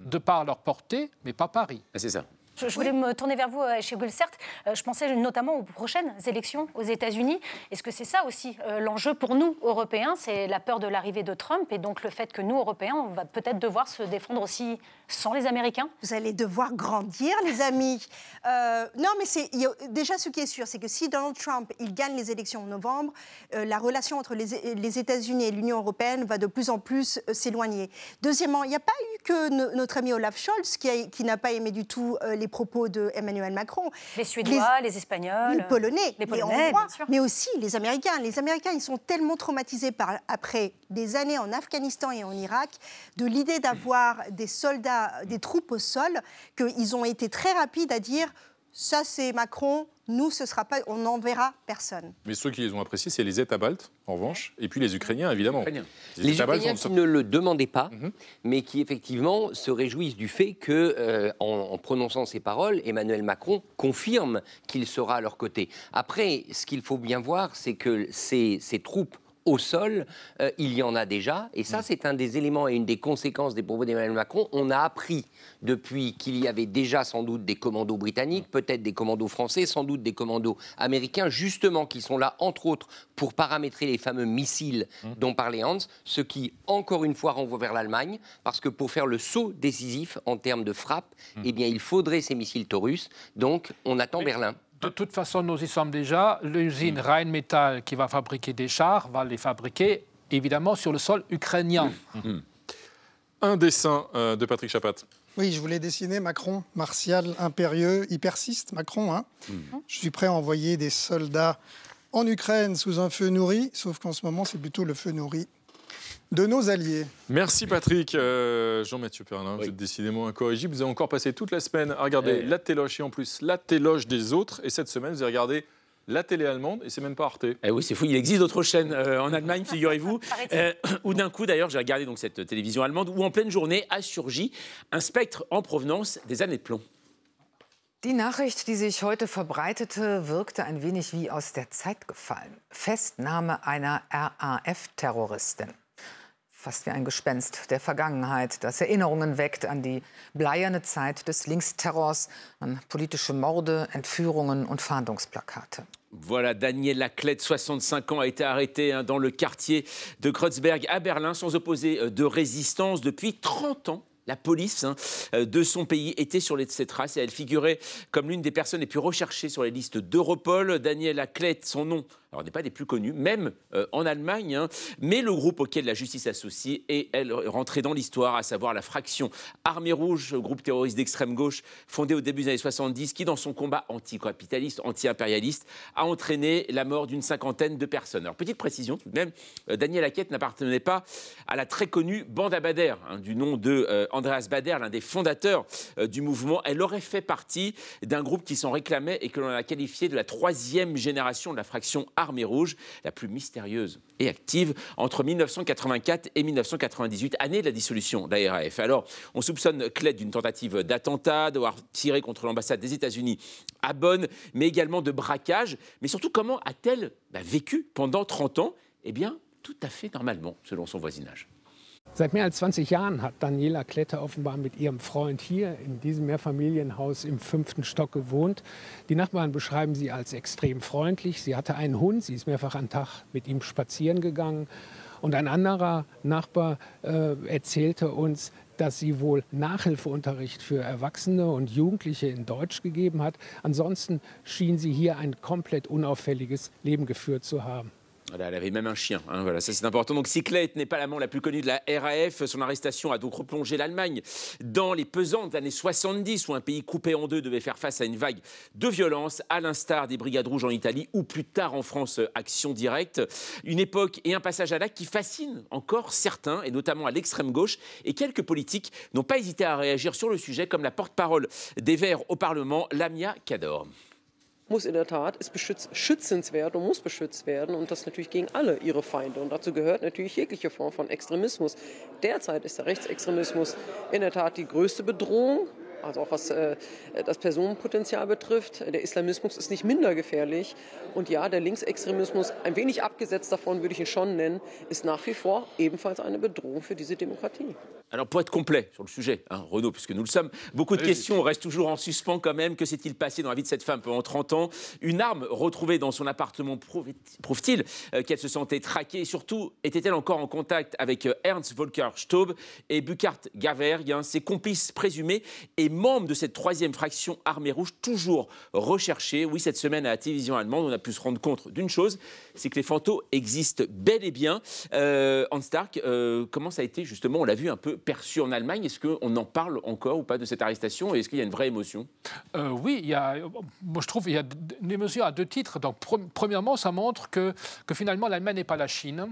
de par leur portée, mais pas Paris. Ah, c'est. Je, voulais me tourner vers vous, chez euh, Gulsert. Euh, je pensais notamment aux prochaines élections aux États-Unis. Est-ce que c'est ça aussi euh, l'enjeu pour nous, Européens? C'est la peur de l'arrivée de Trump et donc le fait que nous, Européens, on va peut-être devoir se défendre aussi sans les Américains? Vous allez devoir grandir, les amis. non, mais c'est déjà ce qui est sûr, c'est que si Donald Trump il gagne les élections en novembre, la relation entre les, États-Unis et l'Union européenne va de plus en plus s'éloigner. Deuxièmement, il n'y a pas eu que notre ami Olaf Scholz qui n'a pas aimé du tout les propos de Emmanuel Macron. Les Suédois, les, Espagnols, les Polonais, les, Polonais, mais aussi les Américains. Les Américains, ils sont tellement traumatisés par, après des années en Afghanistan et en Irak de l'idée d'avoir des soldats, des troupes au sol, qu'ils ont été très rapides à dire ça c'est Macron, nous, ce sera pas, on n'enverra personne. Mais ceux qui les ont appréciés, c'est les États baltes, en revanche, et puis les Ukrainiens, évidemment. Les, Ukrainiens qui ne le demandaient pas, mhm. mais qui effectivement se réjouissent du fait que, euh, en, prononçant ces paroles, Emmanuel Macron confirme qu'il sera à leur côté. Après, ce qu'il faut bien voir, c'est que ces troupes au sol, euh, il y en a déjà. Et ça, mm. c'est un des éléments et une des conséquences des propos d'Emmanuel Macron. On a appris depuis qu'il y avait déjà sans doute des commandos britanniques, mm. peut-être des commandos français, sans doute des commandos américains, justement, qui sont là, entre autres, pour paramétrer les fameux missiles mm. dont parlait Hans, ce qui, encore une fois, renvoie vers l'Allemagne, parce que pour faire le saut décisif en termes de frappe, eh bien, il faudrait ces missiles Taurus. Donc, on attend Berlin. De toute façon, nous y sommes déjà. L'usine mm. Rheinmetall qui va fabriquer des chars va les fabriquer évidemment sur le sol ukrainien. Mm. Mm. Un dessin euh, de Patrick Chapat. Oui, je voulais dessiner Macron, martial, impérieux. Il persiste, Macron. Hein. Je suis prêt à envoyer des soldats en Ukraine sous un feu nourri, sauf qu'en ce moment, c'est plutôt le feu nourri de nos alliés. Merci Patrick. Euh, Jean-Mathieu Pernin, vous êtes décidément incorrigible. Vous avez encore passé toute la semaine à regarder la téloche et en plus la téloche des autres. Et cette semaine, vous avez regardé la télé allemande, et c'est même pas Arte. Eh oui, c'est fou, il existe d'autres chaînes euh, en Allemagne, figurez-vous. Euh, où d'un coup, d'ailleurs, j'ai regardé donc cette télévision allemande, où en pleine journée a surgi un spectre en provenance des années de plomb. Die Nachricht, die sich heute verbreitete, wirkte ein wenig wie aus der Zeit gefallen. Festnahme einer RAF-Terroristin. Fast wie ein Gespenst der Vergangenheit, das Erinnerungen weckt an die bleierne Zeit des Linksterrors, an politische Morde, Entführungen und Fahndungsplakate. Voilà, Daniel Laclette, 65 ans, a été arrêté hein, dans le quartier de Kreuzberg à Berlin sans opposer euh, de résistance depuis 30 ans la police hein, euh, de son pays était sur ses traces et elle figurait comme l'une des personnes les plus recherchées sur les listes d'Europol. Daniel Aclet, son nom alors n'est pas des plus connus, même euh, en Allemagne, hein. mais le groupe auquel la justice associe est, elle, dans l'histoire, à savoir la fraction Armée Rouge, groupe terroriste d'extrême gauche, fondé au début des années 70, qui, dans son combat anticapitaliste, anti-impérialiste, a entraîné la mort d'une cinquantaine de personnes. Alors, petite précision tout de même, euh, Daniel Hackett n'appartenait pas à la très connue bande à Bader, hein, du nom de euh, Andreas Bader, l'un des fondateurs du mouvement. Elle aurait fait partie d'un groupe qui s'en réclamait et que l'on a qualifié de la troisième génération de la fraction Armée Rouge, la plus mystérieuse et active entre 1984 et 1998, année de la dissolution de la RAF. Alors, on soupçonne Cled d'une tentative d'attentat, d'avoir tiré contre l'ambassade des États-Unis à Bonn, mais également de braquage. Mais surtout, comment a-t-elle bah, vécu pendant 30 ans? Eh bien, tout à fait normalement, selon son voisinage. Seit mehr als 20 Jahren hat Daniela Klette offenbar mit ihrem Freund hier in diesem Mehrfamilienhaus im fünften Stock gewohnt. Die Nachbarn beschreiben sie als extrem freundlich. Sie hatte einen Hund, sie ist mehrfach am Tag mit ihm spazieren gegangen. Und ein anderer Nachbar äh, erzählte uns, dass sie wohl Nachhilfeunterricht für Erwachsene und Jugendliche in Deutsch gegeben hat. Ansonsten schien sie hier ein komplett unauffälliges Leben geführt zu haben. Elle avait même un chien. Hein, voilà, ça c'est important. Donc Cyclette n'est pas l'amant la plus connue de la RAF. Son arrestation a donc replongé l'Allemagne dans les pesantes années 70 où un pays coupé en deux devait faire face à une vague de violence, à l'instar des Brigades Rouges en Italie ou plus tard en France, Action Directe. Une époque et un passage à l'acte qui fascine encore certains, et notamment à l'extrême gauche. Et quelques politiques n'ont pas hésité à réagir sur le sujet, comme la porte-parole des Verts au Parlement, Lamia Cador. Muss in der Tat, ist beschütz, schützenswert und muss beschützt werden und das natürlich gegen alle ihre Feinde. Und dazu gehört natürlich jegliche Form von Extremismus. Derzeit ist der Rechtsextremismus in der Tat die größte Bedrohung also auch was äh, das Personenpotenzial betrifft. Der Islamismus ist nicht minder gefährlich. Und ja, der Linksextremismus, ein wenig abgesetzt davon würde ich ihn schon nennen, ist nach wie vor ebenfalls eine Bedrohung für diese Demokratie. Alors pour être complet sur le sujet, hein, Renaud, puisque nous le sommes, beaucoup de questions restent toujours en suspens quand même. Que s'est-il passé dans la vie de cette femme pendant 30 ans? Une arme retrouvée dans son appartement prouve-t-il euh, qu'elle se sentait traquée. Et surtout, était-elle encore en contact avec euh, Ernst Volker Staub et Burkhard Gaverg, hein, ses complices présumés et membres de cette troisième fraction armée rouge, toujours recherchée Oui, cette semaine à la télévision allemande, on a pu se rendre compte d'une chose, c'est que les fantômes existent bel et bien. Euh, Hans Stark, comment ça a été justement, on l'a vu un peu perçu en Allemagne. Est-ce qu'on en parle encore ou pas de cette arrestation et est-ce qu'il y a une vraie émotion? Euh, Oui, il y a, moi je trouve qu'il y a une émotion à deux titres. Donc, premièrement, ça montre que, que finalement l'Allemagne n'est pas la Chine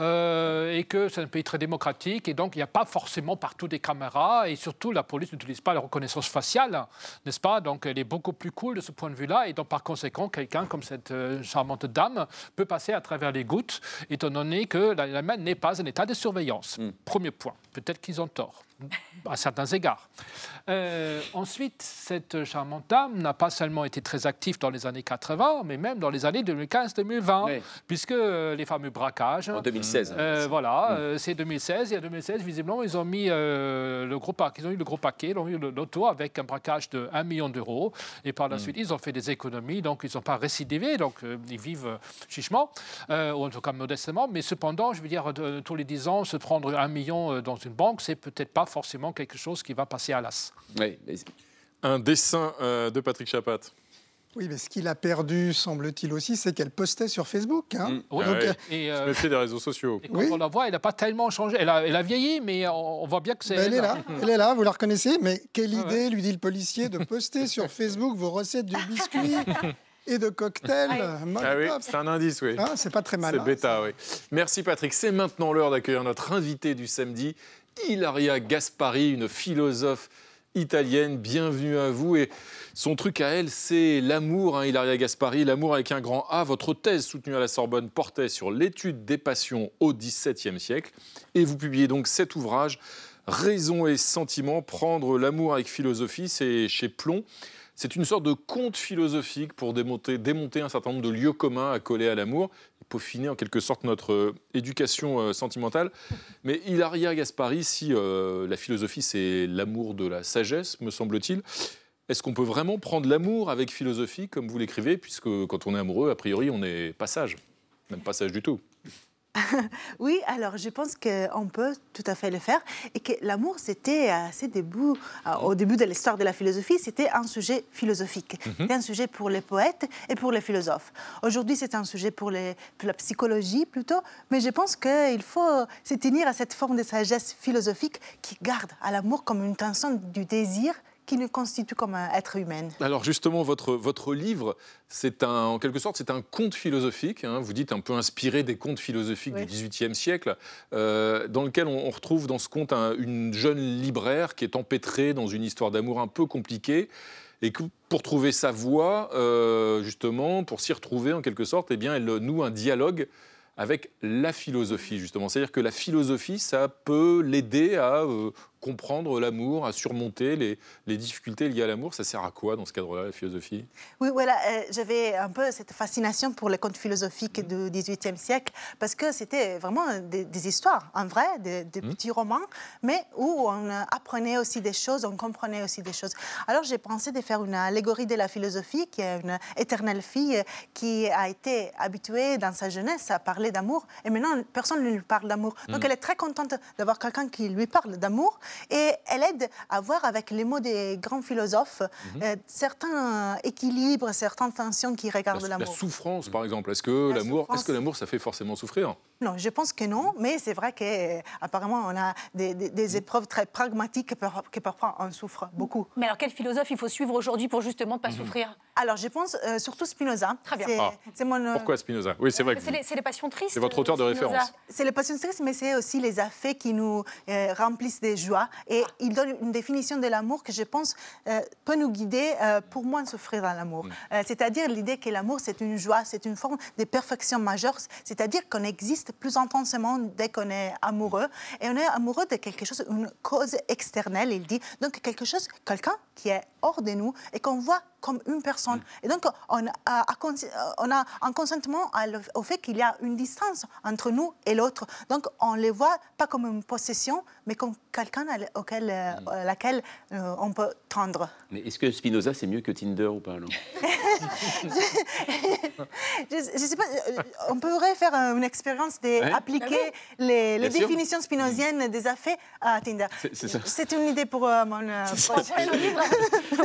euh, et que c'est un pays très démocratique et donc il n'y a pas forcément partout des caméras et surtout la police n'utilise pas la reconnaissance faciale, n'est-ce pas? Donc elle est beaucoup plus cool de ce point de vue-là et donc par conséquent, quelqu'un comme cette euh, charmante dame peut passer à travers les gouttes étant donné que l'Allemagne n'est pas un état de surveillance. Hmm. Premier point. Peut-être qu'ils ont tort à certains égards. Euh, ensuite, cette charmante dame n'a pas seulement été très active dans les années 80, mais même dans les années 2015-2020, puisque euh, les fameux braquages. En 2016. Euh, voilà, mm. c'est 2016. Et en 2016, visiblement, ils ont mis le gros paquet, ils ont eu le gros paquet, ils ont eu l'auto avec un braquage de 1 million d'euros. Et par la mm. suite, ils ont fait des économies, donc ils n'ont pas récidivé, donc ils vivent chichement, ou en tout cas modestement. Mais cependant, je veux dire, tous les 10 ans, se prendre un million dans une banque, c'est peut-être pas forcément quelque chose qui va passer à l'as. Oui. Un dessin euh, de Patrick Chapat. Oui, mais ce qu'il a perdu, semble-t-il aussi, c'est qu'elle postait sur Facebook. Hein. Mm. Oui, Donc, et euh, des réseaux sociaux. Et quand on la voit, elle n'a pas tellement changé. Elle a, elle a, vieilli, mais on voit bien que c'est. elle, est là, elle est là, vous la reconnaissez. Mais quelle idée, lui dit le policier, de poster sur Facebook vos recettes de biscuits et de cocktails. Ah oui, c'est un indice, oui. Ah, c'est pas très mal. C'est bêta, oui. Merci Patrick. C'est maintenant l'heure d'accueillir notre invité du samedi, Ilaria Gaspari, une philosophe italienne. Bienvenue à vous. Et son truc à elle, c'est l'amour, hein, Hilaria Gaspari, l'amour avec un grand A. Votre thèse soutenue à la Sorbonne portait sur l'étude des passions au XVIIe siècle. Et vous publiez donc cet ouvrage, Raison et sentiment, prendre l'amour avec philosophie, c'est chez Plomb. C'est une sorte de conte philosophique pour démonter un certain nombre de lieux communs à coller à l'amour peaufiner en quelque sorte notre euh, éducation euh, sentimentale. Mais Hilaria Gaspari, si euh, la philosophie c'est l'amour de la sagesse, me semble-t-il, est-ce qu'on peut vraiment prendre l'amour avec philosophie, comme vous l'écrivez, puisque quand on est amoureux, a priori, on n'est pas sage, même pas sage du tout oui, alors je pense qu'on peut tout à fait le faire et que l'amour, c'était à ses débuts, au début de l'histoire de la philosophie, c'était un sujet philosophique. Mhm. C'était un sujet pour les poètes et pour les philosophes. Aujourd'hui, c'est un sujet pour, les, pour, la psychologie plutôt, mais je pense qu'il faut se tenir à cette forme de sagesse philosophique qui garde à l'amour comme une tension du désir qui nous constitue comme un être humain. Alors justement, votre, votre livre, c'est un, en quelque sorte, c'est un conte philosophique, hein. vous dites un peu inspiré des contes philosophiques du XVIIIe siècle, euh, dans lequel on, retrouve dans ce conte une jeune libraire qui est empêtrée dans une histoire d'amour un peu compliquée, et que pour trouver sa voie, euh, justement, pour s'y retrouver en quelque sorte, eh bien, elle noue un dialogue avec la philosophie, justement. C'est-à-dire que la philosophie, ça peut l'aider à euh, comprendre l'amour, à surmonter les, les, difficultés liées à l'amour. Ça sert à quoi dans ce cadre-là, la philosophie? Oui, voilà, euh, j'avais un peu cette fascination pour les contes philosophiques du XVIIIe siècle, parce que c'était vraiment des, histoires, en vrai, des, mmh. petits romans, mais où on apprenait aussi des choses, on comprenait aussi des choses. Alors j'ai pensé de faire une allégorie de la philosophie, qui est une éternelle fille qui a été habituée dans sa jeunesse à parler d'amour, et maintenant personne ne lui parle d'amour. Donc mmh. elle est très contente d'avoir quelqu'un qui lui parle d'amour, et elle aide à voir avec les mots des grands philosophes mhm. euh, certains équilibres, certaines tensions qui regardent l'amour. La souffrance, par exemple. Est-ce que l'amour, est-ce que l'amour, ça fait forcément souffrir? Non, je pense que non, mais c'est vrai qu'apparemment, on a des, mhm. épreuves très pragmatiques que, parfois on souffre beaucoup. Mais alors, quel philosophe il faut suivre aujourd'hui pour justement ne pas mhm. souffrir? Alors, je pense euh, surtout Spinoza. Très bien. C'est, mon, euh, Pourquoi Spinoza? Oui, c'est vrai. C'est, les, passions tristes. C'est votre auteur de référence. C'est les passions tristes, mais c'est aussi les affects qui nous remplissent des joies. Et il donne une définition de l'amour que je pense euh, peut nous guider euh, pour moins souffrir dans l'amour. Mm. Euh, c'est-à-dire l'idée que l'amour, c'est une joie, c'est une forme de perfection majeure, c'est-à-dire qu'on existe plus intensément dès qu'on est amoureux. Et on est amoureux de quelque chose, une cause externelle, il dit. Donc quelque chose, quelqu'un qui est hors de nous et qu'on voit comme une personne. Mm. Et donc, on a, on a un consentement au fait qu'il y a une distance entre nous et l'autre. Donc, on les voit pas comme une possession, mais comme quelqu'un auquel, euh, mm. laquelle euh, on peut tendre. Mais est-ce que Spinoza, c'est mieux que Tinder ou pas je ne sais pas, euh, on pourrait faire une expérience d'appliquer ah les, les définitions spinoziennes des affaires à Tinder. C'est une idée pour mon prochain livre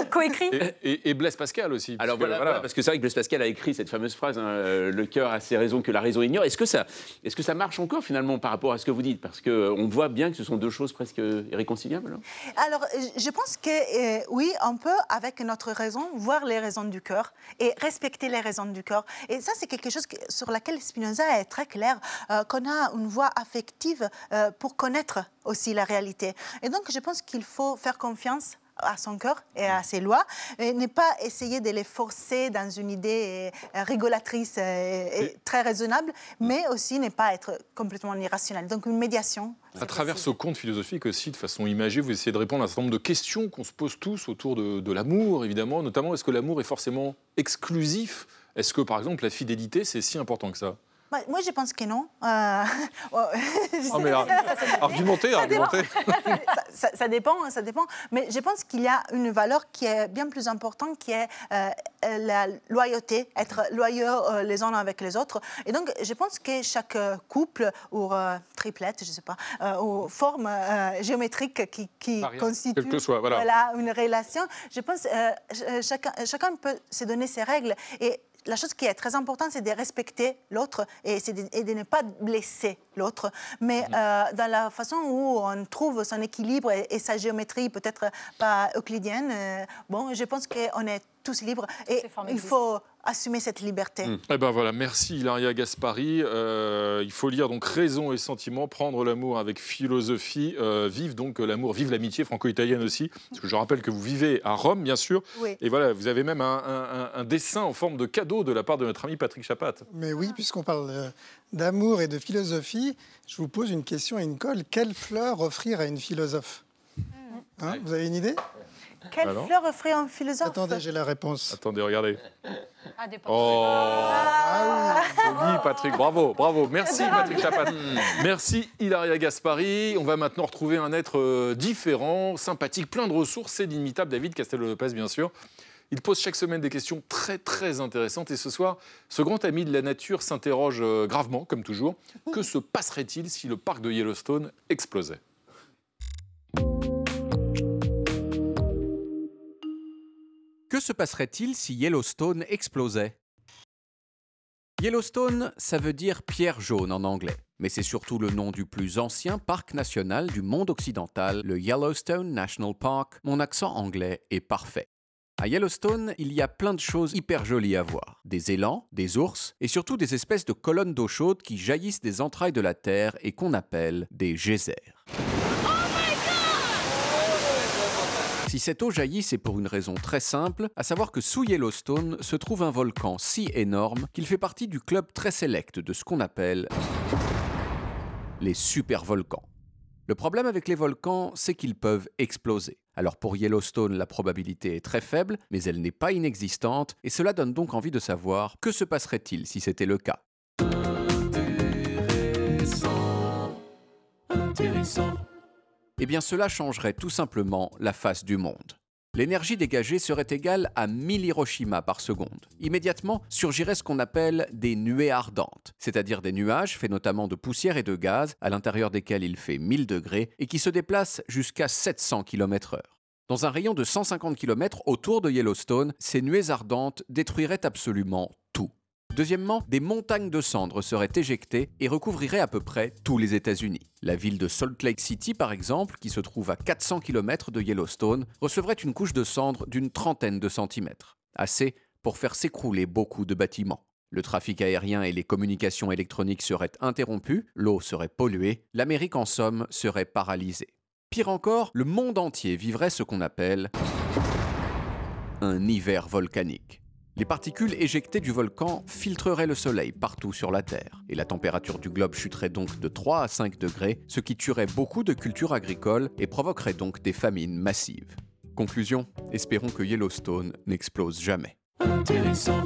coécrit. Et, et, Blaise Pascal aussi. Alors voilà, parce que c'est vrai que Blaise Pascal a écrit cette fameuse phrase hein, Le cœur a ses raisons que la raison ignore. Est-ce que, ça, est que ça marche encore finalement par rapport à ce que vous dites? Parce qu'on voit bien que ce sont deux choses presque irréconciliables. Alors, je pense que euh, oui, on peut, avec notre raison, voir les raisons du cœur et respecter les raisons du cœur. Et ça, c'est quelque chose sur laquelle Spinoza est très clair, euh, qu'on a une voie affective euh, pour connaître aussi la réalité. Et donc, je pense qu'il faut faire confiance à son cœur et à ses lois, et ne pas essayer de les forcer dans une idée euh, régulatrice euh, et, très raisonnable, mais aussi ne pas être complètement irrationnel. Donc une médiation. À travers ce conte philosophique aussi, de façon imagée, vous essayez de répondre à un certain nombre de questions qu'on se pose tous autour de, de l'amour, évidemment, notamment est-ce que l'amour est forcément exclusif? Est-ce que, par exemple, la fidélité, c'est si important que ça? Bah, moi, je pense que non. Euh... Oh, mais argumentez, argumentez. Ça, dépend, ça dépend. Mais je pense qu'il y a une valeur qui est bien plus importante, qui est euh, la loyauté, être loyaux euh, les uns avec les autres. Et donc, je pense que chaque couple ou euh, triplette, je ne sais pas, ou forme géométrique qui, qui constitue soit, voilà. une relation, je pense que chacun, chacun peut se donner ses règles. Et la chose qui est très importante, c'est de respecter l'autre et, de, ne pas blesser l'autre. Mais mhm. euh, dans la façon où on trouve son équilibre et, sa géométrie peut-être pas euclidienne, euh, bon, je pense qu'on est tous libres. Et il faut assumer cette liberté. Mm. Eh ben voilà, merci Hilaria Gaspari. Euh, il faut lire donc Raison et sentiment, prendre l'amour avec philosophie, euh, vive donc l'amour, vive l'amitié franco-italienne aussi. Parce que je rappelle que vous vivez à Rome, bien sûr. Et voilà, vous avez même un, dessin en forme de cadeau de la part de notre ami Patrick Chapat. Mais oui, puisqu'on parle euh, d'amour et de philosophie, je vous pose une question à une colle. Quelle fleur offrir à une philosophe? Hein, Vous avez une idée? Quelle fleur offrir un philosophe Attendez, j'ai la réponse. Attendez, regardez. Ah, des oh ah, oui. Patrick, bravo, bravo. Merci Patrick Chapat. Merci Hilaria Gaspari. On va maintenant retrouver un être euh, différent, sympathique, plein de ressources, c'est l'inimitable David Castello-Lopez, bien sûr. Il pose chaque semaine des questions très très intéressantes et ce soir, ce grand ami de la nature s'interroge euh, gravement, comme toujours. Que se passerait-il si le parc de Yellowstone explosait? Que se passerait-il si Yellowstone explosait? Yellowstone, ça veut dire pierre jaune en anglais, mais c'est surtout le nom du plus ancien parc national du monde occidental, le Yellowstone National Park. Mon accent anglais est parfait. À Yellowstone, il y a plein de choses hyper jolies à voir. Des élans, des ours et surtout des espèces de colonnes d'eau chaude qui jaillissent des entrailles de la Terre et qu'on appelle des geysers. Si cette eau jaillit, c'est pour une raison très simple, à savoir que sous Yellowstone se trouve un volcan si énorme qu'il fait partie du club très sélect de ce qu'on appelle les supervolcans. Le problème avec les volcans, c'est qu'ils peuvent exploser. Alors pour Yellowstone, la probabilité est très faible, mais elle n'est pas inexistante, et cela donne donc envie de savoir que se passerait-il si c'était le cas. Eh bien cela changerait tout simplement la face du monde. L'énergie dégagée serait égale à 1000 Hiroshima par seconde. Immédiatement surgirait ce qu'on appelle des nuées ardentes, c'est-à-dire des nuages faits notamment de poussière et de gaz, à l'intérieur desquels il fait 1000 degrés et qui se déplacent jusqu'à 700 km/h. Dans un rayon de 150 km autour de Yellowstone, ces nuées ardentes détruiraient absolument. Deuxièmement, des montagnes de cendres seraient éjectées et recouvriraient à peu près tous les États-Unis. La ville de Salt Lake City, par exemple, qui se trouve à 400 km de Yellowstone, recevrait une couche de cendres d'une trentaine de centimètres. Assez pour faire s'écrouler beaucoup de bâtiments. Le trafic aérien et les communications électroniques seraient interrompus, l'eau serait polluée, l'Amérique en somme serait paralysée. Pire encore, le monde entier vivrait ce qu'on appelle un hiver volcanique. Les particules éjectées du volcan filtreraient le soleil partout sur la Terre, et la température du globe chuterait donc de 3 à 5 degrés, ce qui tuerait beaucoup de cultures agricoles et provoquerait donc des famines massives. Conclusion, espérons que Yellowstone n'explose jamais. Intéressant.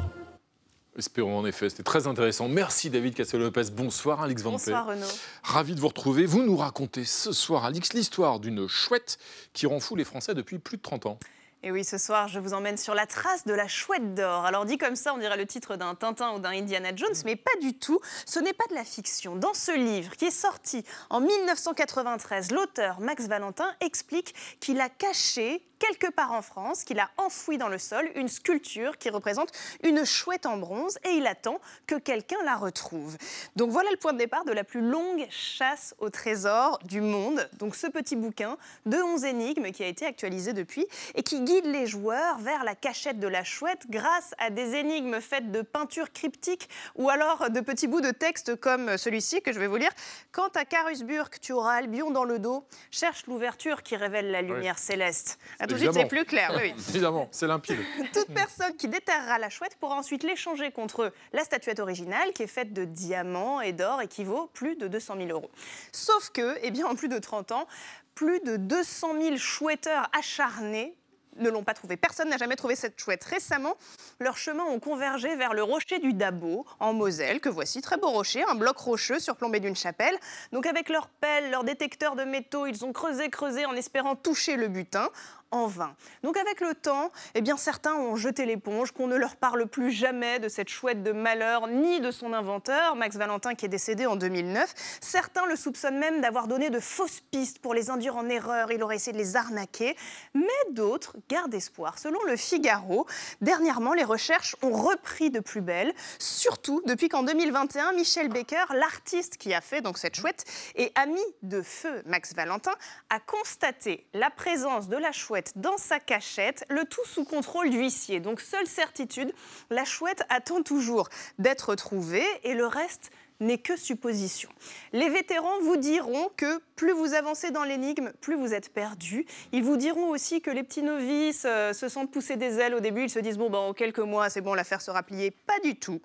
Espérons en effet, c'était très intéressant. Merci David Cassel-Lopez. Bonsoir Alix Van Bonsoir Renaud. Ravi de vous retrouver. Vous nous racontez ce soir, Alix, l'histoire d'une chouette qui rend fou les Français depuis plus de 30 ans. Et oui, ce soir, je vous emmène sur la trace de la chouette d'or. Alors dit comme ça, on dirait le titre d'un Tintin ou d'un Indiana Jones, mais pas du tout. Ce n'est pas de la fiction. Dans ce livre, qui est sorti en 1993, l'auteur Max Valentin explique qu'il a caché quelque part en France qu'il a enfoui dans le sol une sculpture qui représente une chouette en bronze et il attend que quelqu'un la retrouve. Donc voilà le point de départ de la plus longue chasse au trésor du monde. Donc ce petit bouquin de 11 énigmes qui a été actualisé depuis et qui guide les joueurs vers la cachette de la chouette grâce à des énigmes faites de peintures cryptiques ou alors de petits bouts de texte comme celui-ci que je vais vous lire. Quant à Carusburg, tu auras Albion dans le dos, cherche l'ouverture qui révèle la lumière céleste tout de suite, c'est plus clair. Oui, Évidemment, c'est limpide. Toute personne qui déterrera la chouette pourra ensuite l'échanger contre la statuette originale, qui est faite de diamants et d'or et qui vaut plus de 200 000 euros. Sauf que, eh bien, en plus de 30 ans, plus de 200 000 chouetteurs acharnés ne l'ont pas trouvé. Personne n'a jamais trouvé cette chouette. Récemment, leurs chemins ont convergé vers le rocher du Dabo, en Moselle, que voici, très beau rocher, un bloc rocheux surplombé d'une chapelle. Donc avec leurs pelles, leurs détecteurs de métaux, ils ont creusé, creusé en espérant toucher le butin en vain. Donc avec le temps, eh bien certains ont jeté l'éponge, qu'on ne leur parle plus jamais de cette chouette de malheur ni de son inventeur, Max Valentin qui est décédé en 2009. Certains le soupçonnent même d'avoir donné de fausses pistes pour les induire en erreur, il aurait essayé de les arnaquer, mais d'autres gardent espoir. Selon le Figaro, dernièrement les recherches ont repris de plus belle, surtout depuis qu'en 2021, Michel Baker, l'artiste qui a fait donc cette chouette et ami de feu Max Valentin, a constaté la présence de la chouette dans sa cachette, le tout sous contrôle d'huissier. Donc seule certitude, la chouette attend toujours d'être trouvée et le reste n'est que supposition. Les vétérans vous diront que plus vous avancez dans l'énigme, plus vous êtes perdu. Ils vous diront aussi que les petits novices euh, se sentent pousser des ailes au début. Ils se disent bon, ben, en quelques mois, c'est bon, l'affaire sera pliée. Pas du tout.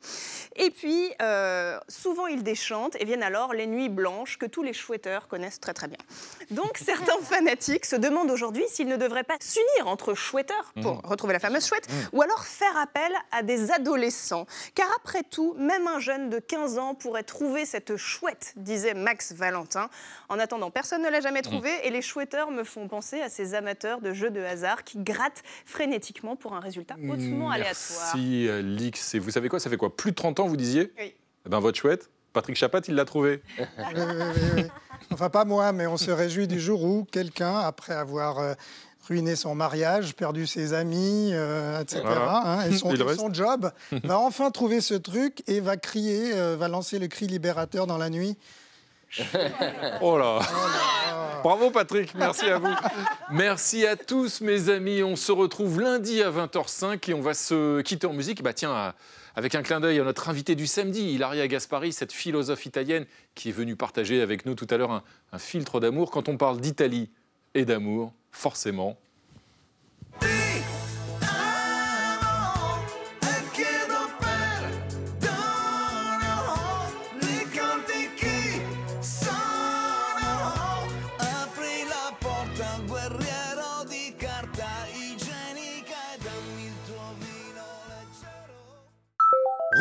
Et puis, euh, souvent, ils déchantent et viennent alors les nuits blanches que tous les chouetteurs connaissent très très bien. Donc, certains fanatiques se demandent aujourd'hui s'ils ne devraient pas s'unir entre chouetteurs pour Mmh. retrouver la fameuse chouette Mmh. ou alors faire appel à des adolescents. Car après tout, même un jeune de 15 ans pourrait trouver cette chouette, disait Max Valentin. En attendant, personne ne l'a jamais trouvée et les chouetteurs me font penser à ces amateurs de jeux de hasard qui grattent frénétiquement pour un résultat hautement aléatoire. Merci, euh, Lix. Et vous savez quoi? Ça fait quoi? Plus de 30 ans, vous disiez? Oui. Eh ben, votre chouette, Patrick Chapat, il l'a trouvé. Oui, oui, oui, oui. Enfin, pas moi, mais on se réjouit du jour où quelqu'un, après avoir euh, ruiné son mariage, perdu ses amis, euh, etc., Voilà. hein, et, son, reste son job, va enfin trouver ce truc et va crier, euh, va lancer le cri libérateur dans la nuit. Oh là Bravo Patrick, merci à vous. Merci à tous mes amis. On se retrouve lundi à 20h05 et on va se quitter en musique. Bah tiens, avec un clin d'œil à notre invité du samedi, Ilaria Gaspari, cette philosophe italienne qui est venue partager avec nous tout à l'heure un, un filtre d'amour. Quand on parle d'Italie et d'amour, forcément,